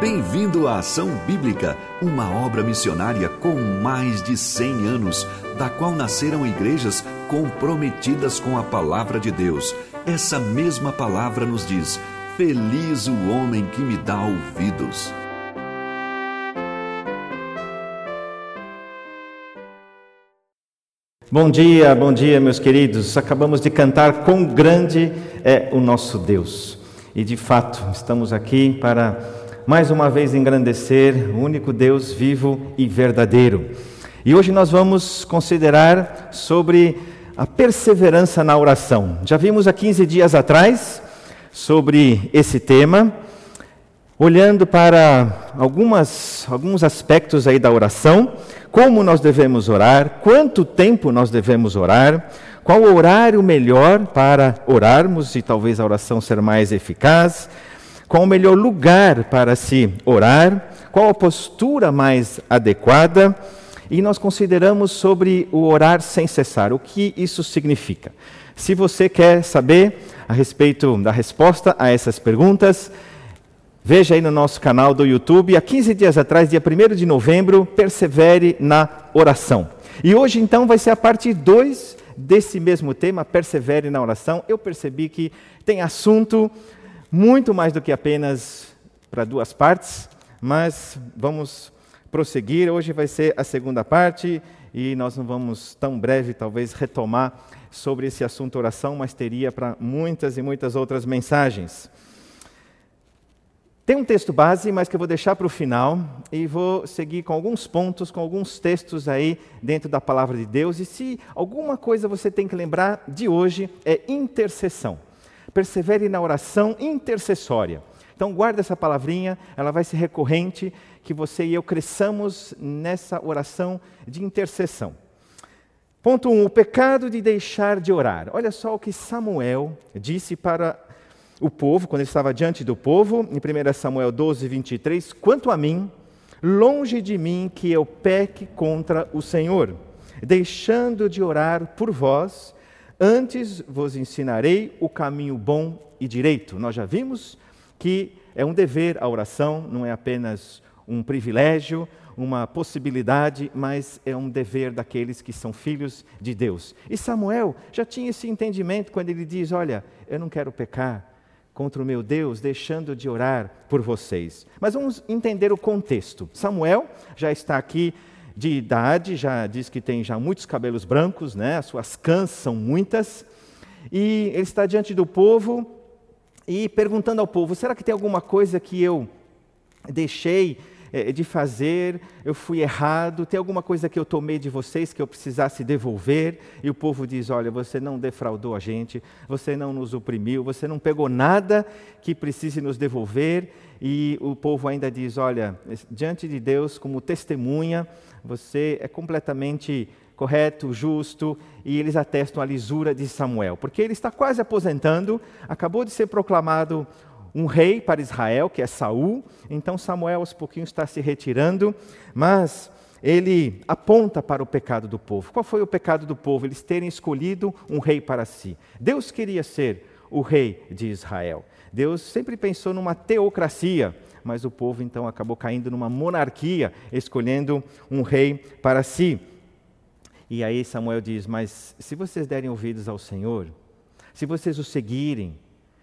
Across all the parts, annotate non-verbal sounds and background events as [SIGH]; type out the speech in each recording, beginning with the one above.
Bem-vindo à Ação Bíblica, uma obra missionária com mais de 100 anos, da qual nasceram igrejas comprometidas com a palavra de Deus. Essa mesma palavra nos diz: Feliz o homem que me dá ouvidos. Bom dia, bom dia, meus queridos. Acabamos de cantar Quão Grande é o nosso Deus. E de fato, estamos aqui para mais uma vez engrandecer o único Deus vivo e verdadeiro. E hoje nós vamos considerar sobre a perseverança na oração. Já vimos há 15 dias atrás sobre esse tema, olhando para algumas, alguns aspectos aí da oração, como nós devemos orar, quanto tempo nós devemos orar, qual o horário melhor para orarmos e talvez a oração ser mais eficaz, qual o melhor lugar para se orar, qual a postura mais adequada, e nós consideramos sobre o orar sem cessar, o que isso significa. Se você quer saber a respeito da resposta a essas perguntas, veja aí no nosso canal do YouTube, há 15 dias atrás, dia 1 de novembro, persevere na oração. E hoje então vai ser a parte 2 desse mesmo tema, persevere na oração. Eu percebi que tem assunto muito mais do que apenas para duas partes, mas vamos prosseguir. Hoje vai ser a segunda parte e nós não vamos tão breve, talvez, retomar sobre esse assunto oração, mas teria para muitas e muitas outras mensagens. Tem um texto base, mas que eu vou deixar para o final e vou seguir com alguns pontos, com alguns textos aí dentro da palavra de Deus. E se alguma coisa você tem que lembrar de hoje é intercessão persevere na oração intercessória. Então, guarda essa palavrinha, ela vai ser recorrente, que você e eu cresçamos nessa oração de intercessão. Ponto 1, um, o pecado de deixar de orar. Olha só o que Samuel disse para o povo, quando ele estava diante do povo, em 1 Samuel 12, 23, quanto a mim, longe de mim que eu peque contra o Senhor, deixando de orar por vós Antes vos ensinarei o caminho bom e direito. Nós já vimos que é um dever a oração, não é apenas um privilégio, uma possibilidade, mas é um dever daqueles que são filhos de Deus. E Samuel já tinha esse entendimento quando ele diz: Olha, eu não quero pecar contra o meu Deus, deixando de orar por vocês. Mas vamos entender o contexto. Samuel já está aqui de idade, já diz que tem já muitos cabelos brancos, né? as suas cãs são muitas, e ele está diante do povo e perguntando ao povo: será que tem alguma coisa que eu deixei de fazer, eu fui errado, tem alguma coisa que eu tomei de vocês que eu precisasse devolver? E o povo diz: Olha, você não defraudou a gente, você não nos oprimiu, você não pegou nada que precise nos devolver. E o povo ainda diz: Olha, diante de Deus, como testemunha, você é completamente correto, justo, e eles atestam a lisura de Samuel, porque ele está quase aposentando, acabou de ser proclamado um rei para Israel, que é Saul, então Samuel aos pouquinhos está se retirando, mas ele aponta para o pecado do povo. Qual foi o pecado do povo? Eles terem escolhido um rei para si. Deus queria ser o rei de Israel. Deus sempre pensou numa teocracia, mas o povo então acabou caindo numa monarquia, escolhendo um rei para si. E aí Samuel diz: Mas se vocês derem ouvidos ao Senhor, se vocês o seguirem,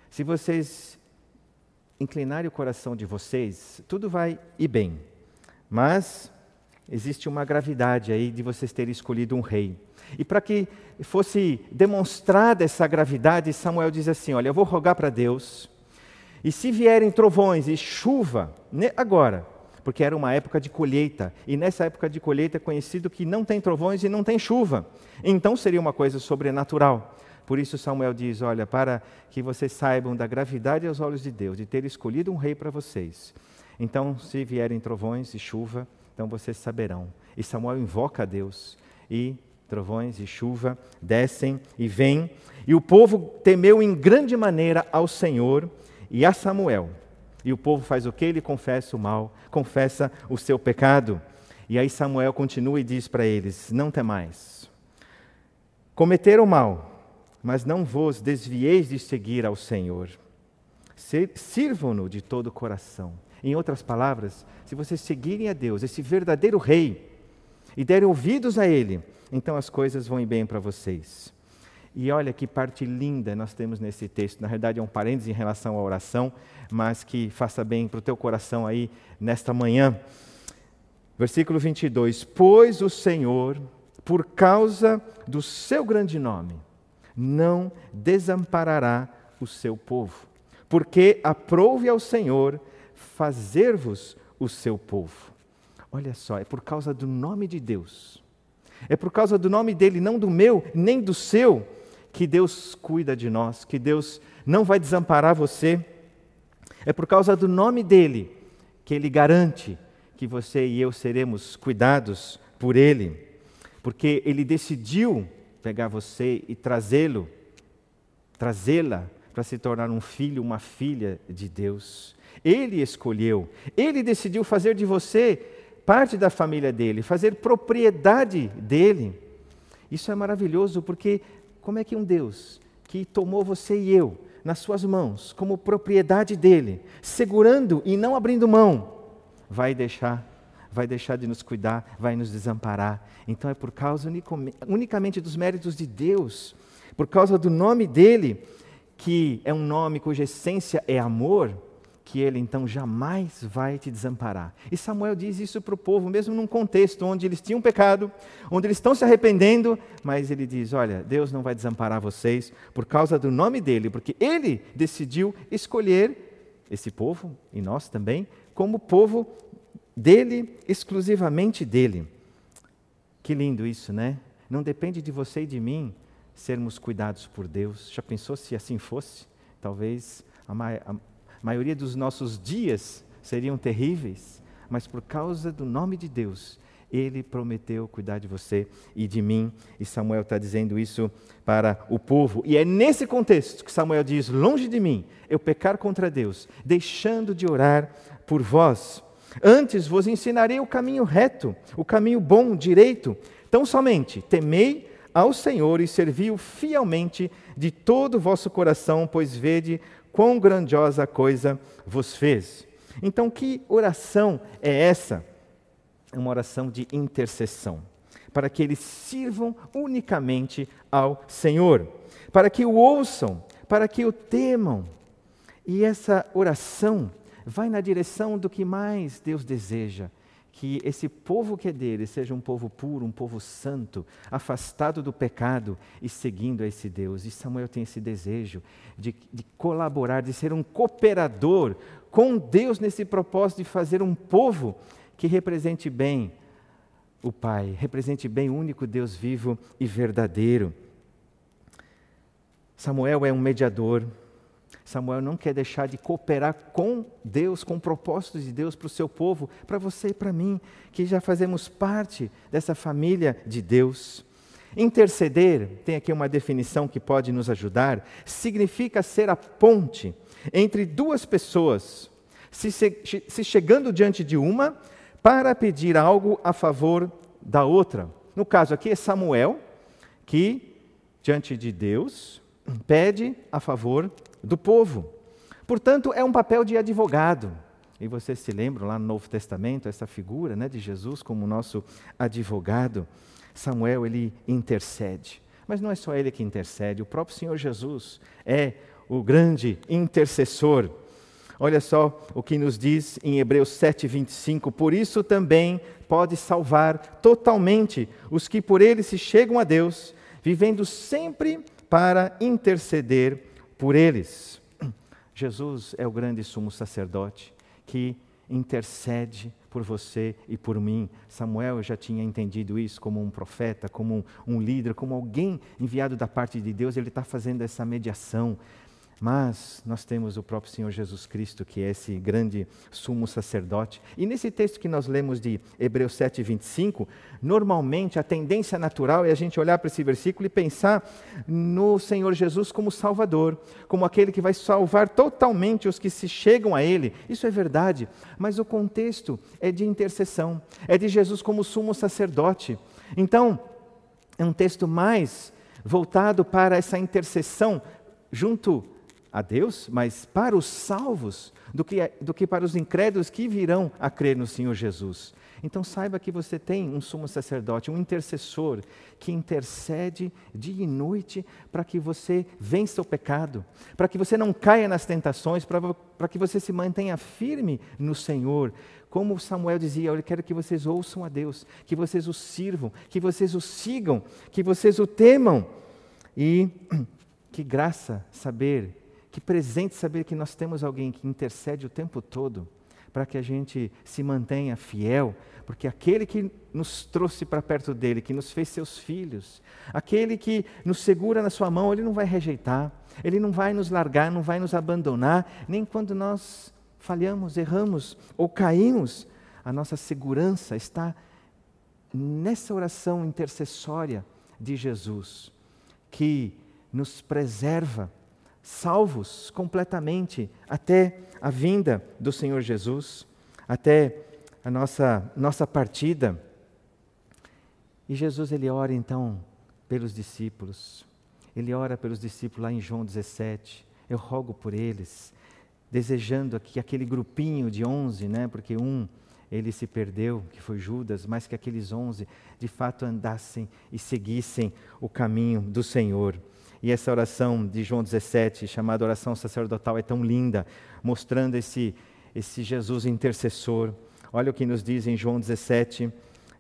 se vocês inclinarem o coração de vocês, tudo vai ir bem. Mas existe uma gravidade aí de vocês terem escolhido um rei. E para que fosse demonstrada essa gravidade, Samuel diz assim: Olha, eu vou rogar para Deus e se vierem trovões e chuva, agora, porque era uma época de colheita, e nessa época de colheita é conhecido que não tem trovões e não tem chuva, então seria uma coisa sobrenatural. Por isso Samuel diz: Olha, para que vocês saibam da gravidade aos olhos de Deus, de ter escolhido um rei para vocês. Então, se vierem trovões e chuva, então vocês saberão. E Samuel invoca a Deus, e trovões e chuva descem e vêm. E o povo temeu em grande maneira ao Senhor e a Samuel. E o povo faz o que? Ele confessa o mal, confessa o seu pecado. E aí Samuel continua e diz para eles: Não temais. Cometeram mal, mas não vos desvieis de seguir ao Senhor. Sirvam-no de todo o coração. Em outras palavras, se vocês seguirem a Deus, esse verdadeiro Rei, e derem ouvidos a Ele, então as coisas vão bem para vocês. E olha que parte linda nós temos nesse texto. Na verdade, é um parênteses em relação à oração, mas que faça bem para o teu coração aí nesta manhã. Versículo 22: Pois o Senhor, por causa do seu grande nome, não desamparará o seu povo, porque aprouve ao Senhor fazer-vos o seu povo. Olha só, é por causa do nome de Deus, é por causa do nome dele, não do meu, nem do seu, que Deus cuida de nós, que Deus não vai desamparar você. É por causa do nome dele que ele garante que você e eu seremos cuidados por ele, porque ele decidiu pegar você e trazê-lo, trazê-la para se tornar um filho, uma filha de Deus. Ele escolheu, ele decidiu fazer de você parte da família dele, fazer propriedade dele. Isso é maravilhoso porque como é que um Deus que tomou você e eu nas suas mãos como propriedade dele, segurando e não abrindo mão, vai deixar vai deixar de nos cuidar, vai nos desamparar. Então é por causa unicamente dos méritos de Deus, por causa do nome dele, que é um nome cuja essência é amor, que ele então jamais vai te desamparar. E Samuel diz isso para o povo, mesmo num contexto onde eles tinham pecado, onde eles estão se arrependendo, mas ele diz: Olha, Deus não vai desamparar vocês por causa do nome dele, porque ele decidiu escolher esse povo, e nós também, como povo dele, exclusivamente dele. Que lindo isso, né? Não depende de você e de mim sermos cuidados por Deus. Já pensou se assim fosse? Talvez a, ma a maioria dos nossos dias seriam terríveis, mas por causa do nome de Deus, ele prometeu cuidar de você e de mim, e Samuel está dizendo isso para o povo. E é nesse contexto que Samuel diz: Longe de mim eu pecar contra Deus, deixando de orar por vós. Antes vos ensinarei o caminho reto, o caminho bom, direito. Tão somente temei ao Senhor e servi-o fielmente de todo o vosso coração, pois vede quão grandiosa coisa vos fez. Então, que oração é essa? É uma oração de intercessão, para que eles sirvam unicamente ao Senhor, para que o ouçam, para que o temam. E essa oração vai na direção do que mais Deus deseja, que esse povo que é dele seja um povo puro, um povo santo, afastado do pecado e seguindo a esse Deus. E Samuel tem esse desejo de, de, colaborar, de ser um cooperador com Deus nesse propósito de fazer um povo que represente bem o Pai, represente bem o único Deus vivo e verdadeiro. Samuel é um mediador, Samuel não quer deixar de cooperar com Deus, com propósitos de Deus para o seu povo, para você e para mim, que já fazemos parte dessa família de Deus. Interceder, tem aqui uma definição que pode nos ajudar, significa ser a ponte entre duas pessoas, se, se chegando diante de uma para pedir algo a favor da outra. No caso aqui é Samuel, que diante de Deus pede a favor do povo. Portanto, é um papel de advogado. E vocês se lembram lá no Novo Testamento, essa figura né, de Jesus como nosso advogado. Samuel, ele intercede. Mas não é só ele que intercede, o próprio Senhor Jesus é o grande intercessor. Olha só o que nos diz em Hebreus 7, 25: Por isso também pode salvar totalmente os que por ele se chegam a Deus, vivendo sempre para interceder por eles. Jesus é o grande sumo sacerdote que intercede por você e por mim. Samuel já tinha entendido isso como um profeta, como um, um líder, como alguém enviado da parte de Deus. Ele está fazendo essa mediação mas nós temos o próprio Senhor Jesus Cristo, que é esse grande sumo sacerdote. E nesse texto que nós lemos de Hebreus 7, 25, normalmente a tendência natural é a gente olhar para esse versículo e pensar no Senhor Jesus como Salvador, como aquele que vai salvar totalmente os que se chegam a Ele. Isso é verdade, mas o contexto é de intercessão, é de Jesus como sumo sacerdote. Então, é um texto mais voltado para essa intercessão junto a Deus, mas para os salvos, do que, do que para os incrédulos que virão a crer no Senhor Jesus. Então saiba que você tem um sumo sacerdote, um intercessor que intercede dia e noite para que você vença o pecado, para que você não caia nas tentações, para que você se mantenha firme no Senhor. Como Samuel dizia, eu quero que vocês ouçam a Deus, que vocês o sirvam, que vocês o sigam, que vocês o temam. E [CLEARS THROAT] que graça saber, que presente saber que nós temos alguém que intercede o tempo todo para que a gente se mantenha fiel, porque aquele que nos trouxe para perto dele, que nos fez seus filhos, aquele que nos segura na sua mão, ele não vai rejeitar, ele não vai nos largar, não vai nos abandonar, nem quando nós falhamos, erramos ou caímos, a nossa segurança está nessa oração intercessória de Jesus, que nos preserva salvos completamente até a vinda do Senhor Jesus, até a nossa, nossa partida. E Jesus ele ora então pelos discípulos. Ele ora pelos discípulos lá em João 17. Eu rogo por eles, desejando que aquele grupinho de onze, né, porque um ele se perdeu, que foi Judas, mas que aqueles onze de fato andassem e seguissem o caminho do Senhor. E essa oração de João 17, chamada oração sacerdotal, é tão linda, mostrando esse, esse Jesus intercessor. Olha o que nos diz em João 17,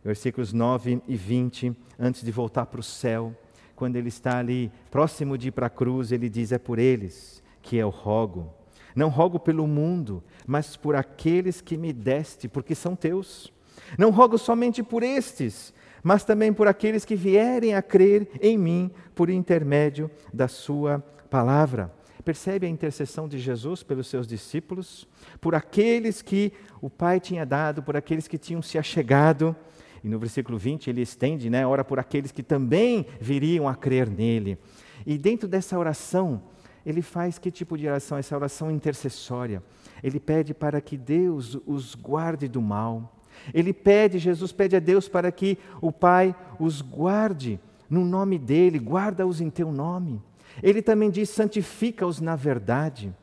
versículos 9 e 20, antes de voltar para o céu. Quando ele está ali próximo de ir para a cruz, ele diz: É por eles que eu rogo. Não rogo pelo mundo, mas por aqueles que me deste, porque são teus. Não rogo somente por estes, mas também por aqueles que vierem a crer em mim por intermédio da Sua palavra. Percebe a intercessão de Jesus pelos seus discípulos, por aqueles que o Pai tinha dado, por aqueles que tinham se achegado. E no versículo 20 ele estende, né, ora por aqueles que também viriam a crer nele. E dentro dessa oração, ele faz que tipo de oração? Essa oração intercessória. Ele pede para que Deus os guarde do mal, ele pede, Jesus pede a Deus para que o Pai os guarde no nome dele, guarda-os em teu nome. Ele também diz: santifica-os na verdade,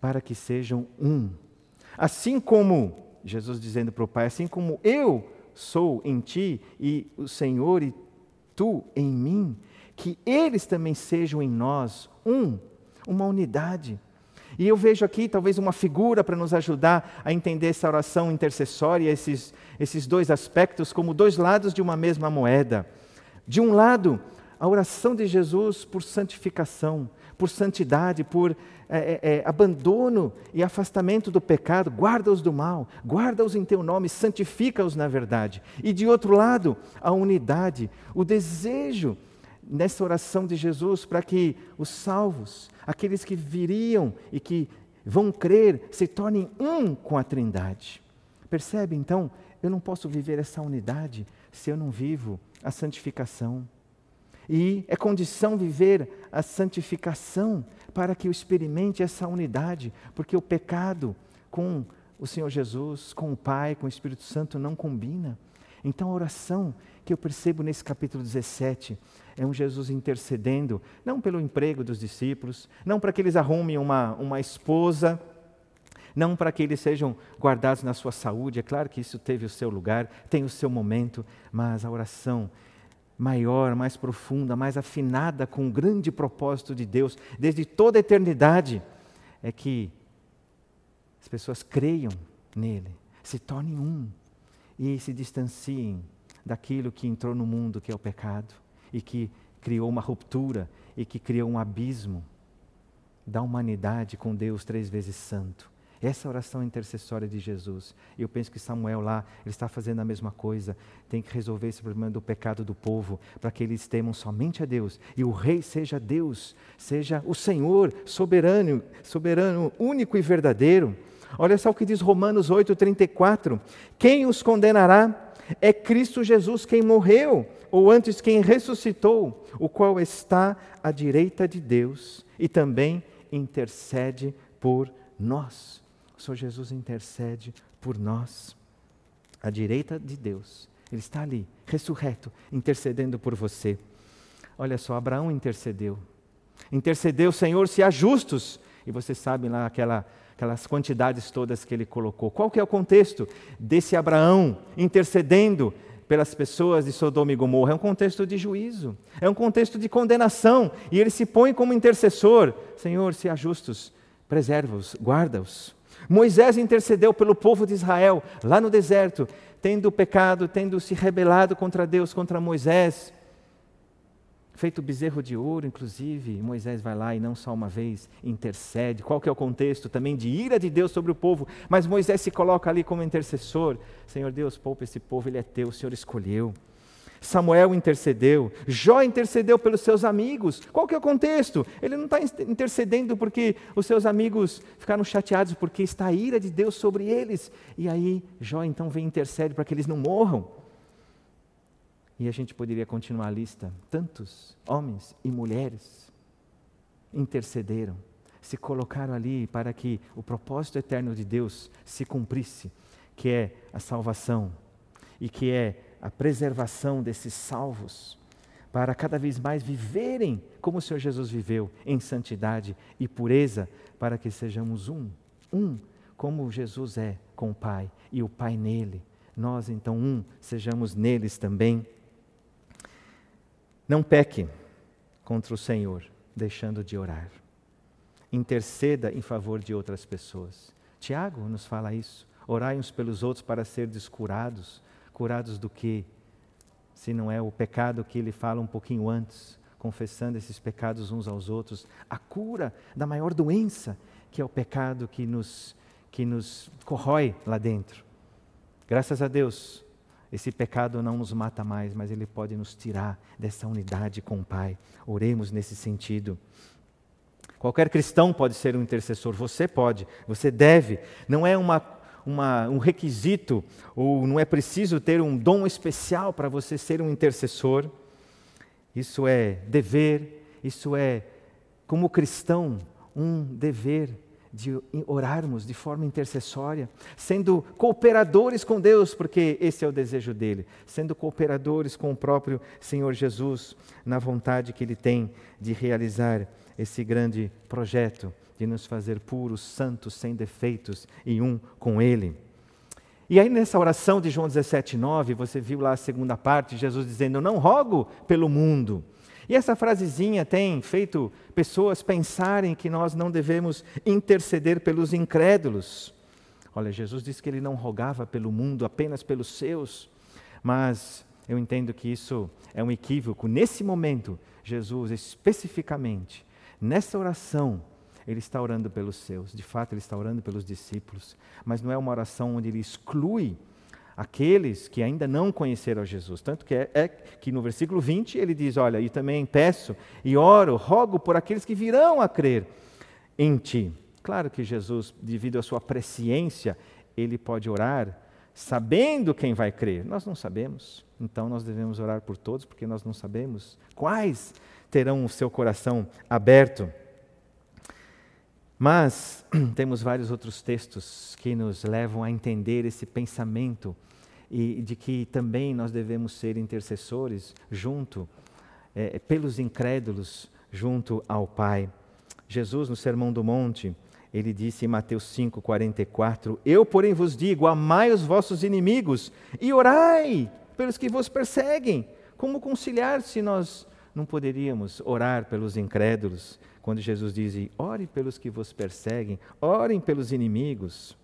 para que sejam um. Assim como, Jesus dizendo para o Pai, assim como eu sou em ti e o Senhor e tu em mim, que eles também sejam em nós um, uma unidade. E eu vejo aqui talvez uma figura para nos ajudar a entender essa oração intercessória, esses, esses dois aspectos, como dois lados de uma mesma moeda. De um lado, a oração de Jesus por santificação, por santidade, por é, é, é abandono e afastamento do pecado, guarda-os do mal, guarda-os em teu nome, santifica-os na verdade. E de outro lado, a unidade, o desejo nessa oração de Jesus para que os salvos, aqueles que viriam e que vão crer, se tornem um com a Trindade. Percebe então? Eu não posso viver essa unidade se eu não vivo a santificação. E é condição viver a santificação para que eu experimente essa unidade, porque o pecado com o Senhor Jesus, com o Pai, com o Espírito Santo não combina. Então a oração que eu percebo nesse capítulo 17 é um Jesus intercedendo, não pelo emprego dos discípulos, não para que eles arrumem uma, uma esposa, não para que eles sejam guardados na sua saúde, é claro que isso teve o seu lugar, tem o seu momento, mas a oração maior, mais profunda, mais afinada com o grande propósito de Deus, desde toda a eternidade, é que as pessoas creiam nele, se tornem um e se distanciem daquilo que entrou no mundo, que é o pecado e que criou uma ruptura e que criou um abismo da humanidade com Deus três vezes santo. Essa oração intercessória de Jesus. Eu penso que Samuel lá, ele está fazendo a mesma coisa. Tem que resolver esse problema do pecado do povo, para que eles temam somente a Deus. E o rei seja Deus, seja o Senhor soberano, soberano, único e verdadeiro. Olha só o que diz Romanos 8:34. Quem os condenará? É Cristo Jesus quem morreu ou antes quem ressuscitou, o qual está à direita de Deus e também intercede por nós. O Senhor Jesus intercede por nós, à direita de Deus. Ele está ali, ressurreto, intercedendo por você. Olha só, Abraão intercedeu. Intercedeu, Senhor, se há justos. E você sabe lá aquela, aquelas quantidades todas que ele colocou. Qual que é o contexto desse Abraão intercedendo pelas pessoas de Sodoma e Gomorra? É um contexto de juízo, é um contexto de condenação. E ele se põe como intercessor. Senhor, se há justos, preserva-os, guarda-os. Moisés intercedeu pelo povo de Israel lá no deserto, tendo pecado, tendo se rebelado contra Deus, contra Moisés feito bezerro de ouro, inclusive, Moisés vai lá e não só uma vez intercede. Qual que é o contexto também de ira de Deus sobre o povo? Mas Moisés se coloca ali como intercessor. Senhor Deus, poupa esse povo, ele é teu, o Senhor escolheu. Samuel intercedeu, Jó intercedeu pelos seus amigos. Qual que é o contexto? Ele não está intercedendo porque os seus amigos ficaram chateados porque está a ira de Deus sobre eles. E aí Jó então vem e intercede para que eles não morram. E a gente poderia continuar a lista. Tantos homens e mulheres intercederam, se colocaram ali para que o propósito eterno de Deus se cumprisse, que é a salvação e que é a preservação desses salvos, para cada vez mais viverem como o Senhor Jesus viveu, em santidade e pureza, para que sejamos um, um, como Jesus é com o Pai e o Pai nele. Nós então um, sejamos neles também. Não peque contra o Senhor, deixando de orar. Interceda em favor de outras pessoas. Tiago nos fala isso. Orai uns pelos outros para ser descurados. Curados do que? Se não é o pecado que ele fala um pouquinho antes, confessando esses pecados uns aos outros. A cura da maior doença, que é o pecado que nos, que nos corrói lá dentro. Graças a Deus, esse pecado não nos mata mais, mas ele pode nos tirar dessa unidade com o Pai. Oremos nesse sentido. Qualquer cristão pode ser um intercessor, você pode, você deve. Não é uma, uma, um requisito, ou não é preciso ter um dom especial para você ser um intercessor. Isso é dever, isso é, como cristão, um dever de orarmos de forma intercessória, sendo cooperadores com Deus, porque esse é o desejo dele, sendo cooperadores com o próprio Senhor Jesus, na vontade que ele tem de realizar esse grande projeto de nos fazer puros, santos, sem defeitos e um com ele. E aí, nessa oração de João 17,9, você viu lá a segunda parte, Jesus dizendo: Não rogo pelo mundo, e essa frasezinha tem feito pessoas pensarem que nós não devemos interceder pelos incrédulos. Olha, Jesus disse que ele não rogava pelo mundo, apenas pelos seus, mas eu entendo que isso é um equívoco. Nesse momento, Jesus especificamente, nessa oração, ele está orando pelos seus, de fato, ele está orando pelos discípulos, mas não é uma oração onde ele exclui aqueles que ainda não conheceram Jesus. Tanto que é, é, que no versículo 20 ele diz: Olha, e também peço e oro, rogo por aqueles que virão a crer em ti. Claro que Jesus, devido à sua presciência, ele pode orar sabendo quem vai crer. Nós não sabemos, então nós devemos orar por todos, porque nós não sabemos quais terão o seu coração aberto. Mas [CLEARS THROAT] temos vários outros textos que nos levam a entender esse pensamento e de que também nós devemos ser intercessores junto, é, pelos incrédulos, junto ao Pai. Jesus, no Sermão do Monte, ele disse em Mateus 5,44: Eu, porém, vos digo: amai os vossos inimigos e orai pelos que vos perseguem. Como conciliar se nós não poderíamos orar pelos incrédulos? Quando Jesus diz: ore pelos que vos perseguem, orem pelos inimigos.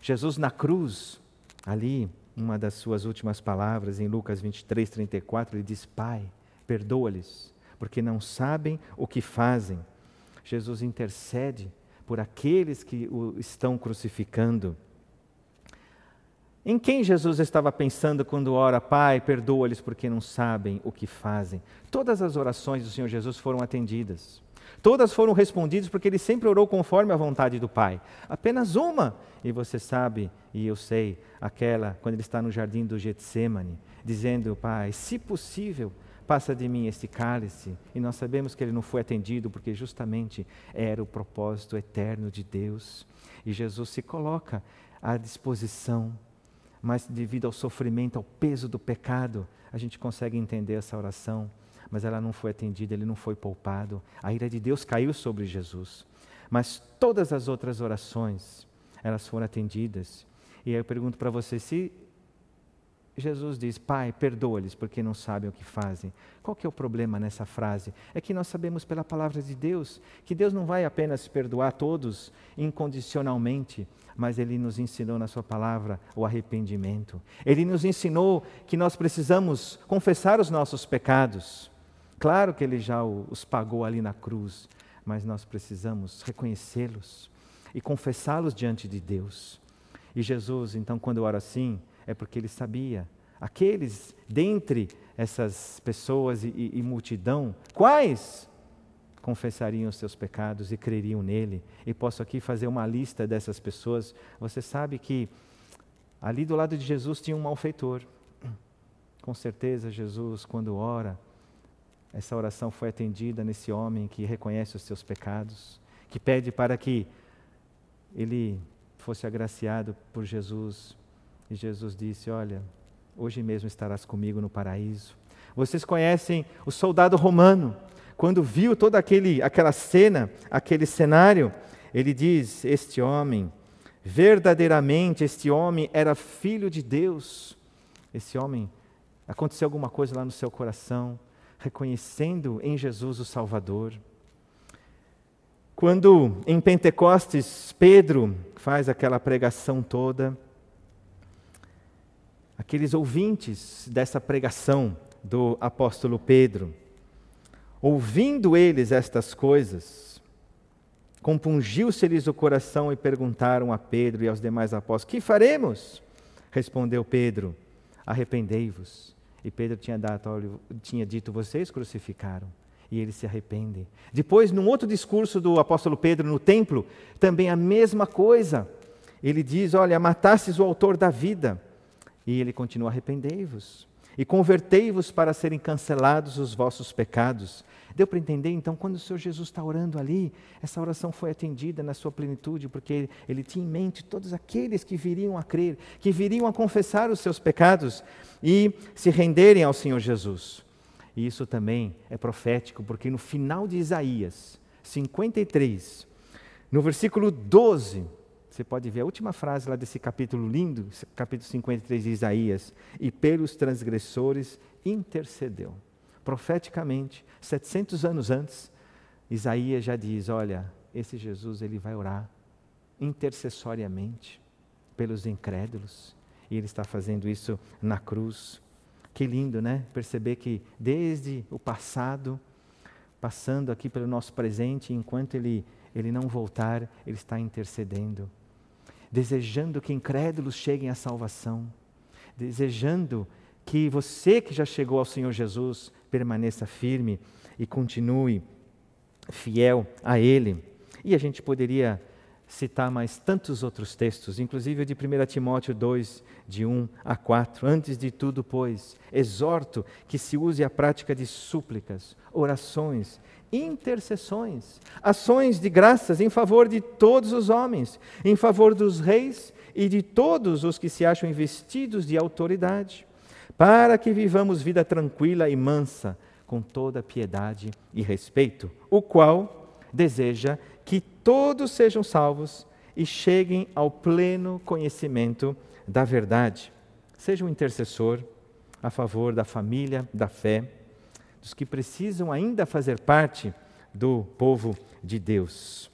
Jesus na cruz, ali, uma das suas últimas palavras, em Lucas 23, 34, ele diz: Pai, perdoa-lhes, porque não sabem o que fazem. Jesus intercede por aqueles que o estão crucificando. Em quem Jesus estava pensando quando ora, Pai, perdoa-lhes porque não sabem o que fazem? Todas as orações do Senhor Jesus foram atendidas. Todas foram respondidas porque ele sempre orou conforme a vontade do Pai. Apenas uma, e você sabe, e eu sei, aquela quando ele está no jardim do Getsemane, dizendo, Pai, se possível, passa de mim este cálice. E nós sabemos que ele não foi atendido porque justamente era o propósito eterno de Deus. E Jesus se coloca à disposição, mas devido ao sofrimento, ao peso do pecado, a gente consegue entender essa oração mas ela não foi atendida, ele não foi poupado. A ira de Deus caiu sobre Jesus. Mas todas as outras orações, elas foram atendidas. E aí eu pergunto para você, se Jesus diz, Pai, perdoa-lhes porque não sabem o que fazem. Qual que é o problema nessa frase? É que nós sabemos pela palavra de Deus que Deus não vai apenas perdoar todos incondicionalmente, mas Ele nos ensinou na Sua palavra o arrependimento. Ele nos ensinou que nós precisamos confessar os nossos pecados. Claro que Ele já os pagou ali na cruz, mas nós precisamos reconhecê-los e confessá-los diante de Deus. E Jesus, então, quando ora assim, é porque ele sabia. Aqueles dentre essas pessoas e, e, multidão, quais confessariam os seus pecados e creriam nele? E posso aqui fazer uma lista dessas pessoas. Você sabe que ali do lado de Jesus tinha um malfeitor. Com certeza, Jesus, quando ora, essa oração foi atendida nesse homem que reconhece os seus pecados, que pede para que ele fosse agraciado por Jesus e Jesus disse: Olha, hoje mesmo estarás comigo no paraíso. Vocês conhecem o soldado romano, quando viu toda aquele, aquela cena, aquele cenário, ele diz: Este homem, verdadeiramente, este homem era filho de Deus. Esse homem, aconteceu alguma coisa lá no seu coração, reconhecendo em Jesus o Salvador. Quando em Pentecostes Pedro faz aquela pregação toda, aqueles ouvintes dessa pregação do apóstolo Pedro, ouvindo eles estas coisas, compungiu-se-lhes o coração e perguntaram a Pedro e aos demais apóstolos: Que faremos? Respondeu Pedro: Arrependei-vos. E Pedro tinha, dado, tinha dito: Vocês crucificaram. E eles se arrependem. Depois, num outro discurso do apóstolo Pedro no templo, também a mesma coisa. Ele diz: Olha, matastes o autor da vida e ele continua: arrependei-vos e convertei-vos para serem cancelados os vossos pecados. Deu para entender então, quando o Senhor Jesus está orando ali, essa oração foi atendida na sua plenitude, porque ele, tinha em mente todos aqueles que viriam a crer, que viriam a confessar os seus pecados e se renderem ao Senhor Jesus. E isso também é profético, porque no final de Isaías 53, no versículo 12, você pode ver a última frase lá desse capítulo lindo, capítulo 53 de Isaías. E pelos transgressores intercedeu. Profeticamente, 700 anos antes, Isaías já diz: Olha, esse Jesus ele vai orar intercessoriamente pelos incrédulos. E ele está fazendo isso na cruz. Que lindo, né? Perceber que desde o passado, passando aqui pelo nosso presente, enquanto ele, ele não voltar, ele está intercedendo desejando que incrédulos cheguem à salvação, desejando que você que já chegou ao Senhor Jesus permaneça firme e continue fiel a Ele. E a gente poderia citar mais tantos outros textos, inclusive o de 1 Timóteo 2, de 1 a 4. Antes de tudo, pois, exorto que se use a prática de súplicas, orações intercessões, ações de graças em favor de todos os homens, em favor dos reis e de todos os que se acham investidos de autoridade, para que vivamos vida tranquila e mansa, com toda piedade e respeito, o qual deseja que todos sejam salvos e cheguem ao pleno conhecimento da verdade. Seja um intercessor a favor da família, da fé dos que precisam ainda fazer parte do povo de Deus.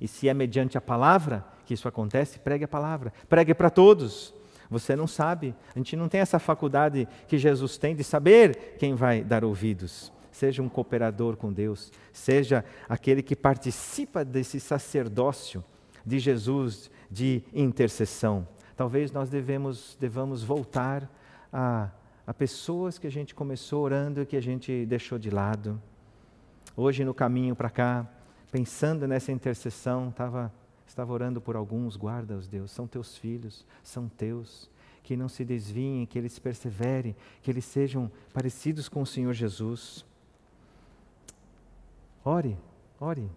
E se é mediante a palavra que isso acontece, pregue a palavra, pregue para todos. Você não sabe, a gente não tem essa faculdade que Jesus tem de saber quem vai dar ouvidos. Seja um cooperador com Deus, seja aquele que participa desse sacerdócio de Jesus de intercessão. Talvez nós devemos, devamos voltar a a pessoas que a gente começou orando e que a gente deixou de lado. Hoje, no caminho para cá, pensando nessa intercessão, tava, estava orando por alguns, guarda-os, Deus, são teus filhos, são teus, que não se desviem, que eles perseverem, que eles sejam parecidos com o Senhor Jesus. Ore, ore,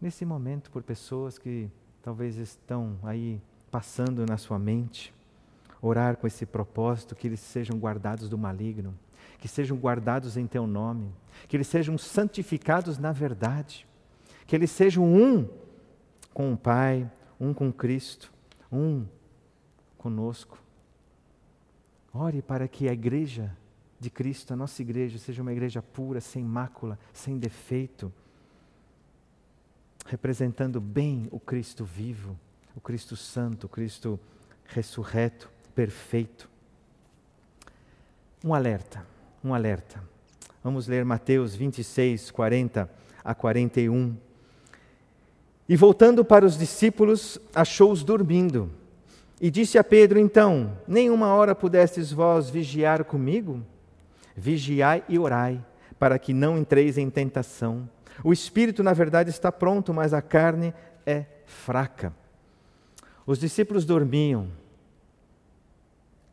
nesse momento por pessoas que talvez estão aí passando na sua mente orar com esse propósito, que eles sejam guardados do maligno, que sejam guardados em teu nome, que eles sejam santificados na verdade, que eles sejam um com o Pai, um com Cristo, um conosco. Ore para que a igreja de Cristo, a nossa igreja, seja uma igreja pura, sem mácula, sem defeito, representando bem o Cristo vivo, o Cristo santo, o Cristo ressurreto, perfeito. Um alerta, um alerta. Vamos ler Mateus 26, 40 a 41. E voltando para os discípulos, achou-os dormindo. E disse a Pedro: Então, nenhuma hora pudestes vós vigiar comigo? Vigiai e orai, para que não entreis em tentação. O espírito, na verdade, está pronto, mas a carne é fraca. Os discípulos dormiam.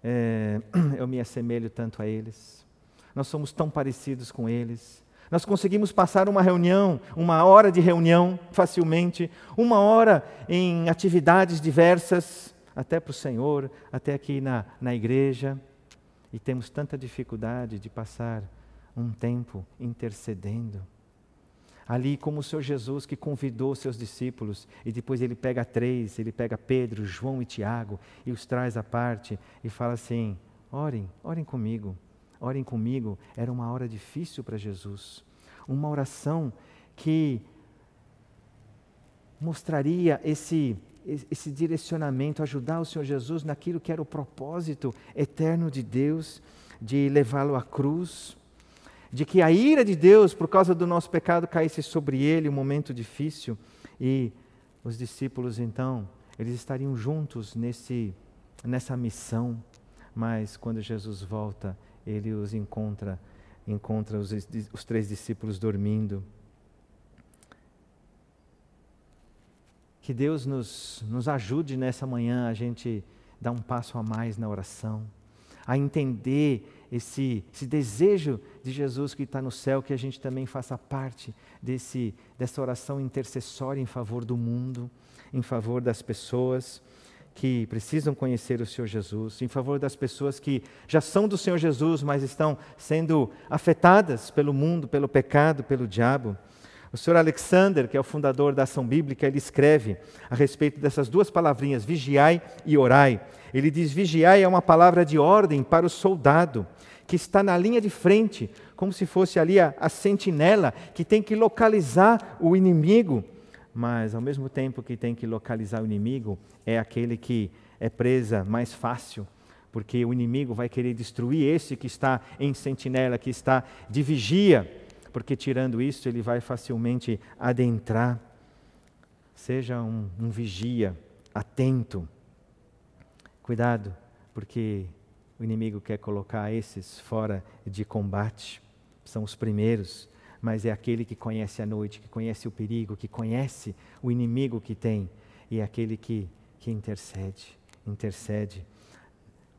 É, [CLEARS THROAT] eu me assemelho tanto a eles. Nós somos tão parecidos com eles. Nós conseguimos passar uma reunião, uma hora de reunião facilmente, uma hora em atividades diversas, até para o Senhor, até aqui na, na igreja, e temos tanta dificuldade de passar um tempo intercedendo. Ali, como o Senhor Jesus que convidou seus discípulos, e depois ele pega três, ele pega Pedro, João e Tiago, e os traz à parte e fala assim: orem, orem comigo orem comigo, era uma hora difícil para Jesus. Uma oração que mostraria esse, esse direcionamento, ajudar o Senhor Jesus naquilo que era o propósito eterno de Deus, de levá-lo à cruz, de que a ira de Deus, por causa do nosso pecado, caísse sobre ele, um momento difícil, e os discípulos então, eles estariam juntos nesse, nessa missão, mas quando Jesus volta, ele os encontra, encontra os, os três discípulos dormindo. Que Deus nos, nos ajude nessa manhã a gente dar um passo a mais na oração, a entender esse, esse desejo de Jesus que está no céu, que a gente também faça parte desse, dessa oração intercessória em favor do mundo, em favor das pessoas que precisam conhecer o Senhor Jesus, em favor das pessoas que já são do Senhor Jesus, mas estão sendo afetadas pelo mundo, pelo pecado, pelo diabo. O Sr. Alexander, que é o fundador da Ação Bíblica, ele escreve a respeito dessas duas palavrinhas, vigiai e orai. Ele diz: vigiai é uma palavra de ordem para o soldado, que está na linha de frente, como se fosse ali a, a sentinela, que tem que localizar o inimigo mas ao mesmo tempo que tem que localizar o inimigo, é aquele que é presa mais fácil, porque o inimigo vai querer destruir esse que está em sentinela, que está de vigia, porque tirando isso ele vai facilmente adentrar. Seja um, um vigia, atento. Cuidado, porque o inimigo quer colocar esses fora de combate. São os primeiros mas é aquele que conhece a noite, que conhece o perigo, que conhece o inimigo que tem, e é aquele que, que intercede, intercede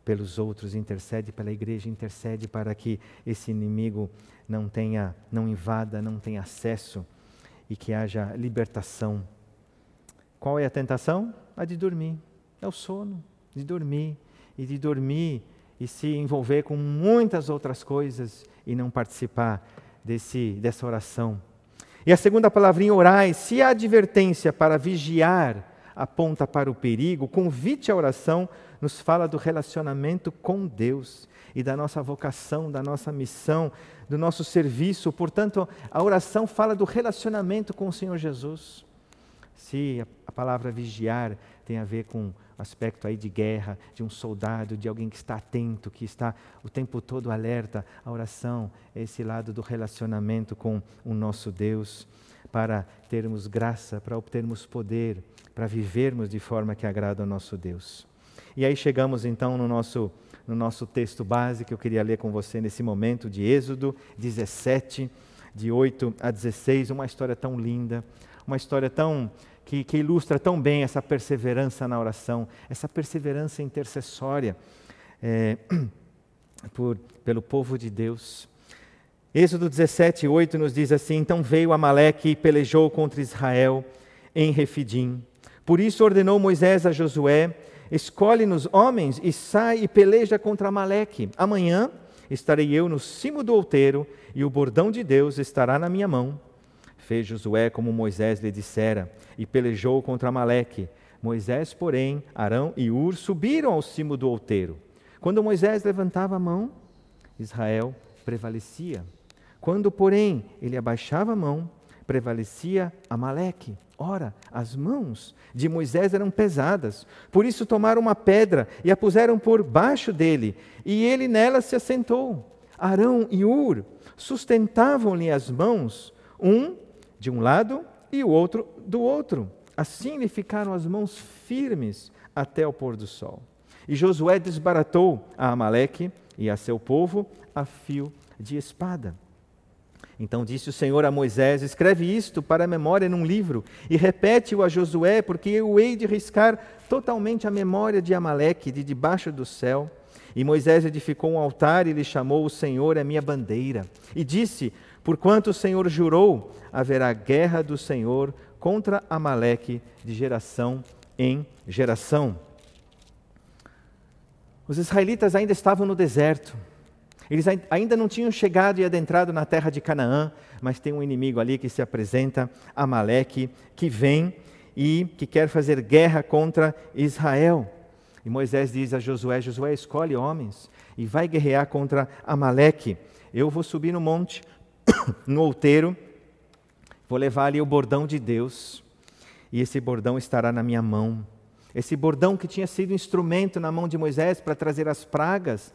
pelos outros, intercede pela igreja, intercede para que esse inimigo não tenha, não invada, não tenha acesso e que haja libertação. Qual é a tentação? A de dormir. É o sono, de dormir e de dormir e se envolver com muitas outras coisas e não participar desse, dessa oração. E a segunda palavrinha, orai, se a advertência para vigiar aponta para o perigo, o convite à oração nos fala do relacionamento com Deus e da nossa vocação, da nossa missão, do nosso serviço. Portanto, a oração fala do relacionamento com o Senhor Jesus. Se a palavra vigiar tem a ver com aspecto aí de guerra, de um soldado, de alguém que está atento, que está o tempo todo alerta. A oração esse lado do relacionamento com o nosso Deus, para termos graça, para obtermos poder, para vivermos de forma que agrada ao nosso Deus. E aí chegamos então no nosso, no nosso texto base que eu queria ler com você nesse momento, de Êxodo 17, de 8 a 16, uma história tão linda, uma história tão que, que ilustra tão bem essa perseverança na oração, essa perseverança intercessória é, [CLEARS THROAT] por, pelo povo de Deus. Êxodo 17, 8 nos diz assim: Então veio Amaleque e pelejou contra Israel em Refidim. Por isso ordenou Moisés a Josué: Escolhe-nos homens e sai e peleja contra Amaleque. Amanhã estarei eu no cimo do outeiro, e o bordão de Deus estará na minha mão. Fez Josué como Moisés lhe dissera, e pelejou contra Amaleque. Moisés, porém, Arão e Ur subiram ao cimo do outeiro. Quando Moisés levantava a mão, Israel prevalecia. Quando, porém, ele abaixava a mão, prevalecia Amaleque. Ora, as mãos de Moisés eram pesadas, por isso tomaram uma pedra e a puseram por baixo dele, e ele nela se assentou. Arão e Ur sustentavam-lhe as mãos, um de um lado e o outro do outro. Assim lhe ficaram as mãos firmes até o pôr do sol. E Josué desbaratou a Amaleque e a seu povo a fio de espada. Então disse o Senhor a Moisés: Escreve isto para a memória num livro e repete-o a Josué, porque eu hei de riscar totalmente a memória de Amaleque de debaixo do céu. E Moisés edificou um altar e lhe chamou: O Senhor é minha bandeira. E disse: Porquanto o Senhor jurou, haverá guerra do Senhor contra Amaleque de geração em geração. Os israelitas ainda estavam no deserto. Eles ainda não tinham chegado e adentrado na terra de Canaã, mas tem um inimigo ali que se apresenta, Amaleque, que vem e que quer fazer guerra contra Israel. E Moisés diz a Josué: Josué, escolhe homens e vai guerrear contra Amaleque. Eu vou subir no monte, [COUGHS] no outeiro, vou levar ali o bordão de Deus, e esse bordão estará na minha mão. Esse bordão que tinha sido instrumento na mão de Moisés para trazer as pragas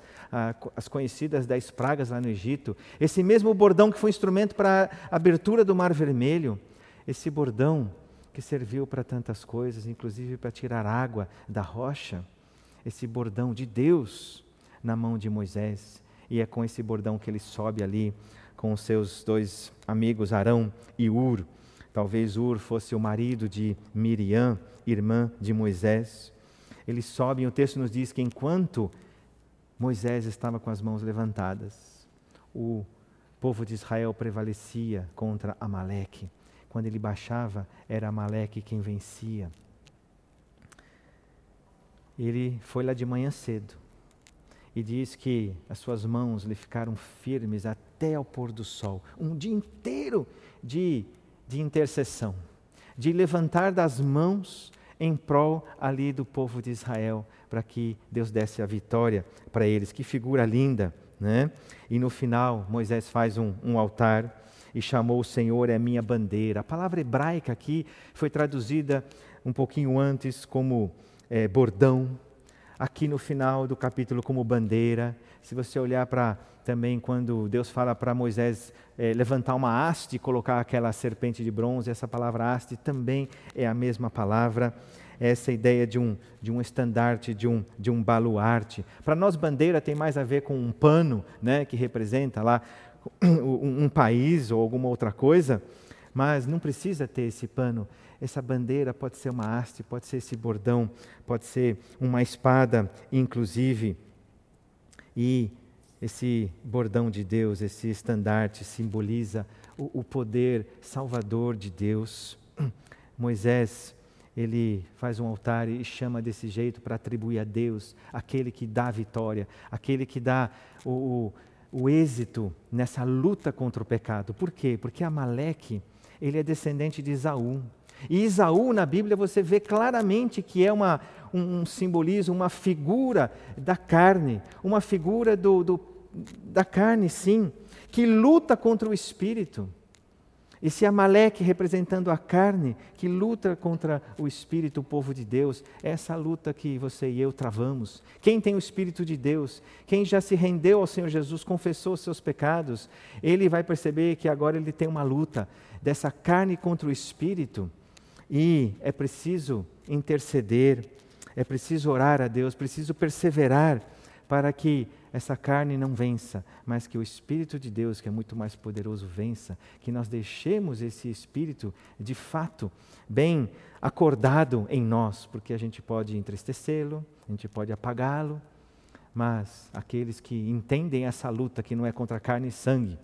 as conhecidas dez pragas lá no Egito, esse mesmo bordão que foi instrumento para a abertura do Mar Vermelho, esse bordão que serviu para tantas coisas, inclusive para tirar água da rocha, esse bordão de Deus na mão de Moisés. E é com esse bordão que ele sobe ali com seus dois amigos Arão e Ur. Talvez Ur fosse o marido de Miriam, irmã de Moisés. Eles sobem, o texto nos diz que enquanto Moisés estava com as mãos levantadas. O povo de Israel prevalecia contra Amaleque. Quando ele baixava, era Amaleque quem vencia. Ele foi lá de manhã cedo e diz que as suas mãos lhe ficaram firmes até ao pôr do sol um dia inteiro de, de intercessão, de levantar das mãos em prol ali do povo de Israel, para que Deus desse a vitória para eles. Que figura linda, né? E no final, Moisés faz um, um altar e chamou o Senhor é minha bandeira. A palavra hebraica aqui foi traduzida um pouquinho antes como é, bordão, aqui no final do capítulo como bandeira. Se você olhar para também quando Deus fala para Moisés é, levantar uma haste e colocar aquela serpente de bronze, essa palavra haste também é a mesma palavra. Essa ideia de um, de um estandarte, de um, de um baluarte. Para nós, bandeira tem mais a ver com um pano, né, que representa lá [CLEARS THROAT] um, um país ou alguma outra coisa, mas não precisa ter esse pano essa bandeira pode ser uma haste, pode ser esse bordão, pode ser uma espada, inclusive. E esse bordão de Deus, esse estandarte, simboliza o, o poder salvador de Deus. [CLEARS THROAT] Moisés, ele faz um altar e chama desse jeito para atribuir a Deus aquele que dá a vitória, aquele que dá o, o, o êxito nessa luta contra o pecado. Por quê? Porque Amaleque, ele é descendente de Isaú. E Isaú, na Bíblia, você vê claramente que é uma, um, um simbolismo, uma figura da carne, uma figura do, do, da carne, sim, que luta contra o espírito. Esse Amaleque representando a carne, que luta contra o Espírito, o povo de Deus, essa luta que você e eu travamos. Quem tem o Espírito de Deus, quem já se rendeu ao Senhor Jesus, confessou seus pecados, ele vai perceber que agora ele tem uma luta dessa carne contra o Espírito e é preciso interceder, é preciso orar a Deus, preciso perseverar para que essa carne não vença, mas que o Espírito de Deus, que é muito mais poderoso, vença, que nós deixemos esse Espírito de fato bem acordado em nós, porque a gente pode entristecê-lo, a gente pode apagá-lo, mas aqueles que entendem essa luta, que não é contra carne e sangue,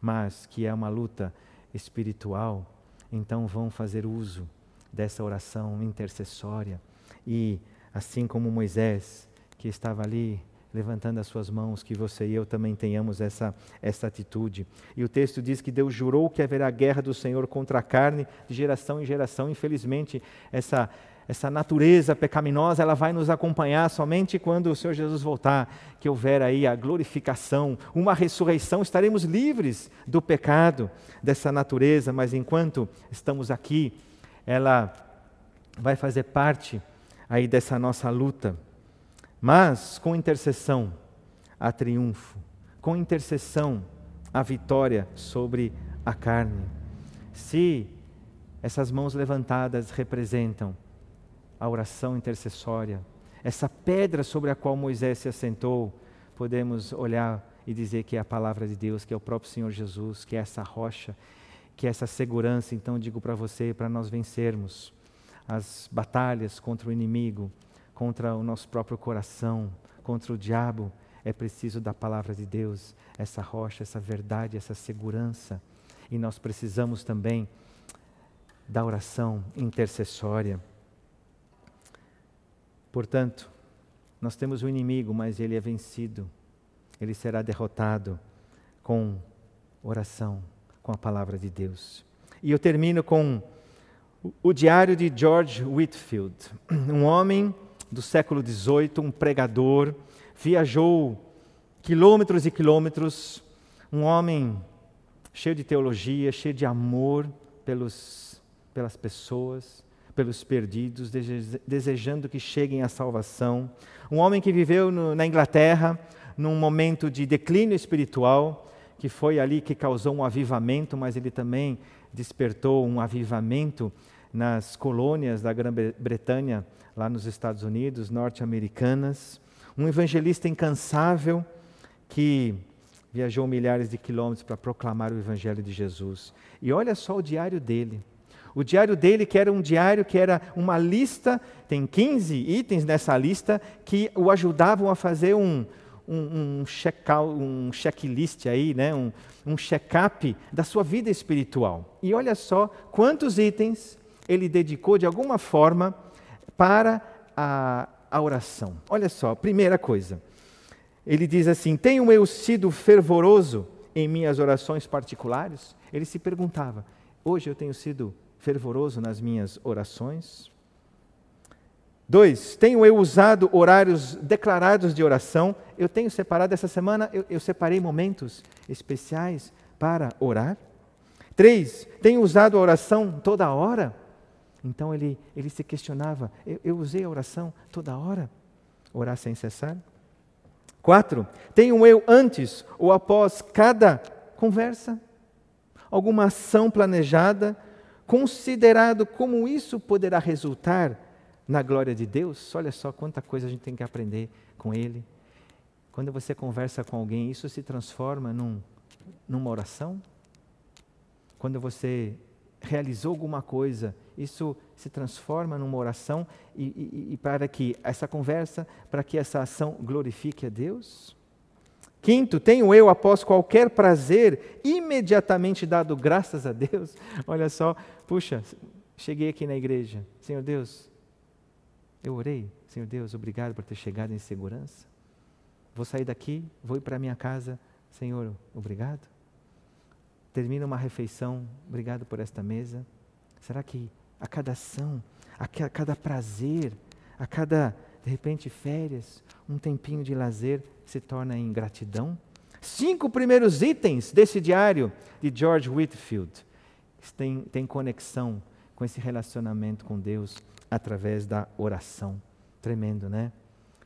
mas que é uma luta espiritual, então vão fazer uso dessa oração intercessória. E assim como Moisés, que estava ali levantando as suas mãos, que você e eu também tenhamos essa, essa atitude. E o texto diz que Deus jurou que haverá guerra do Senhor contra a carne de geração em geração. Infelizmente, essa, essa natureza pecaminosa, ela vai nos acompanhar somente quando o Senhor Jesus voltar, que houver aí a glorificação, uma ressurreição, estaremos livres do pecado dessa natureza, mas enquanto estamos aqui, ela vai fazer parte aí dessa nossa luta. Mas com intercessão há triunfo, com intercessão há vitória sobre a carne. Se essas mãos levantadas representam a oração intercessória, essa pedra sobre a qual Moisés se assentou, podemos olhar e dizer que é a palavra de Deus, que é o próprio Senhor Jesus, que é essa rocha, que é essa segurança. Então, digo para você, para nós vencermos as batalhas contra o inimigo, contra o nosso próprio coração, contra o diabo, é preciso da palavra de Deus, essa rocha, essa verdade, essa segurança. E nós precisamos também da oração intercessória. Portanto, nós temos um inimigo, mas ele é vencido. Ele será derrotado com oração, com a palavra de Deus. E eu termino com o diário de George Whitfield, [CLEARS THROAT] um homem do século XVIII, um pregador, viajou quilômetros e quilômetros, um homem cheio de teologia, cheio de amor pelos, pelas pessoas, pelos perdidos, desejando que cheguem à salvação. Um homem que viveu no, na Inglaterra num momento de declínio espiritual, que foi ali que causou um avivamento, mas ele também despertou um avivamento nas colônias da Grã-Bretanha, lá nos Estados Unidos, norte-americanas. Um evangelista incansável que viajou milhares de quilômetros para proclamar o evangelho de Jesus. E olha só o diário dele. O diário dele, que era um diário que era uma lista, tem 15 itens nessa lista, que o ajudavam a fazer um, um, um, um checklist aí, né? um, um check-up da sua vida espiritual. E olha só quantos itens ele dedicou de alguma forma para a, a oração. Olha só, primeira coisa. Ele diz assim: Tenho eu sido fervoroso em minhas orações particulares? Ele se perguntava: Hoje eu tenho sido fervoroso nas minhas orações? Dois, tenho eu usado horários declarados de oração? Eu tenho separado essa semana, eu, eu separei momentos especiais para orar? Três, tenho usado a oração toda hora? Então ele, ele se questionava: eu, eu usei a oração toda hora? Orar sem cessar? Quatro, tenho eu antes ou após cada conversa? Alguma ação planejada considerado como isso poderá resultar na glória de Deus, olha só quanta coisa a gente tem que aprender com Ele. Quando você conversa com alguém, isso se transforma num, numa oração? Quando você realizou alguma coisa, isso se transforma numa oração e, e, e para que essa conversa, para que essa ação glorifique a Deus? Quinto, tenho eu, após qualquer prazer, imediatamente dado graças a Deus. [LAUGHS] Olha só, puxa, cheguei aqui na igreja. Senhor Deus, eu orei. Senhor Deus, obrigado por ter chegado em segurança. Vou sair daqui, vou ir para minha casa. Senhor, obrigado. Termina uma refeição, obrigado por esta mesa. Será que a cada ação, a cada prazer, a cada de repente, férias, um tempinho de lazer se torna em gratidão. Cinco primeiros itens desse diário de George Whitfield têm, têm conexão com esse relacionamento com Deus através da oração. Tremendo, né?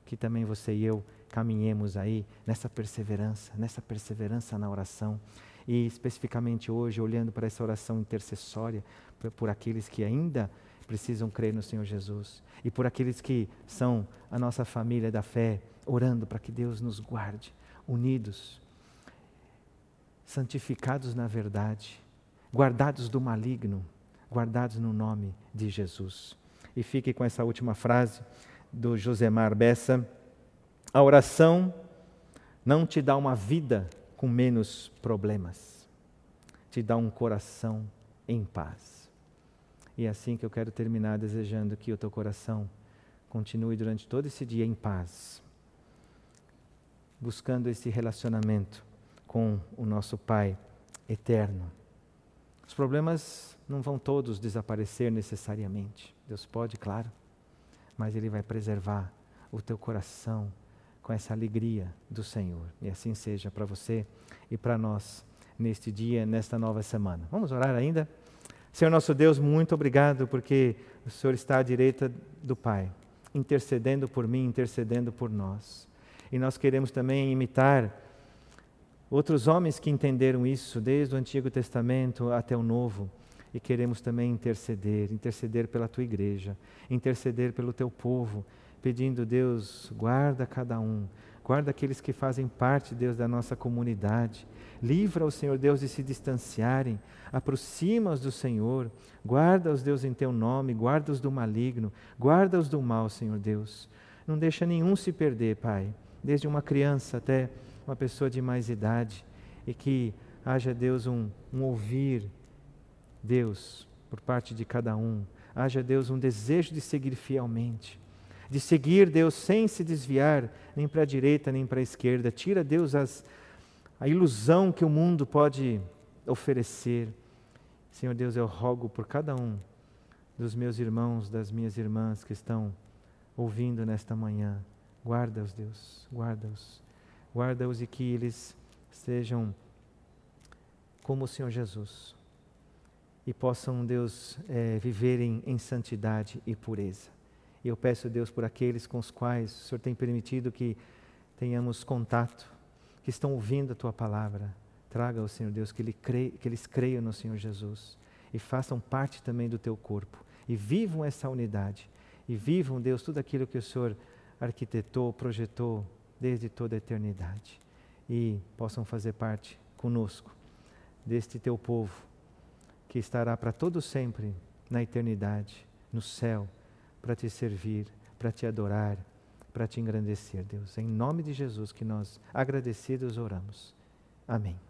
Que também você e eu caminhemos aí nessa perseverança, nessa perseverança na oração. E especificamente hoje, olhando para essa oração intercessória por, por aqueles que ainda precisam crer no Senhor Jesus. E por aqueles que são a nossa família da fé, orando para que Deus nos guarde, unidos, santificados na verdade, guardados do maligno, guardados no nome de Jesus. E fique com essa última frase do Josemar Bessa: A oração não te dá uma vida com menos problemas, te dá um coração em paz. E é assim que eu quero terminar desejando que o teu coração continue durante todo esse dia em paz. buscando esse relacionamento com o nosso Pai eterno. Os problemas não vão todos desaparecer necessariamente. Deus pode, claro, mas Ele vai preservar o teu coração com essa alegria do Senhor. E assim seja para você e para nós neste dia, nesta nova semana. Vamos orar ainda? Senhor nosso Deus, muito obrigado porque o Senhor está à direita do Pai, intercedendo por mim, intercedendo por nós. E nós queremos também imitar outros homens que entenderam isso desde o Antigo Testamento até o Novo. E queremos também interceder, interceder pela tua igreja, interceder pelo teu povo, pedindo, Deus, guarda cada um, guarda aqueles que fazem parte, Deus, da nossa comunidade. Livra o Senhor Deus de se distanciarem, aproxima-os do Senhor, guarda-os, Deus, em teu nome, guarda-os do maligno, guarda-os do mal, Senhor Deus. Não deixa nenhum se perder, Pai, desde uma criança até uma pessoa de mais idade, e que haja, Deus, um, um ouvir, Deus, por parte de cada um, haja, Deus, um desejo de seguir fielmente de seguir Deus sem se desviar nem para a direita nem para a esquerda. Tira, Deus, as, a ilusão que o mundo pode oferecer. Senhor Deus, eu rogo por cada um dos meus irmãos, das minhas irmãs que estão ouvindo nesta manhã. Guarda-os, Deus, guarda-os. Guarda-os e que eles sejam como o Senhor Jesus e possam, Deus, é, viverem em santidade e pureza. E eu peço, Deus, por aqueles com os quais o Senhor tem permitido que tenhamos contato, que estão ouvindo a tua palavra. Traga, ao Senhor Deus, que, ele creia, que eles creiam no Senhor Jesus e façam parte também do teu corpo e vivam essa unidade. E vivam, Deus, tudo aquilo que o Senhor arquitetou, projetou desde toda a eternidade. E possam fazer parte conosco deste teu povo que estará para todo sempre na eternidade, no céu para te servir, para te adorar, para te engrandecer, Deus. Em nome de Jesus que nós agradecidos oramos. Amém.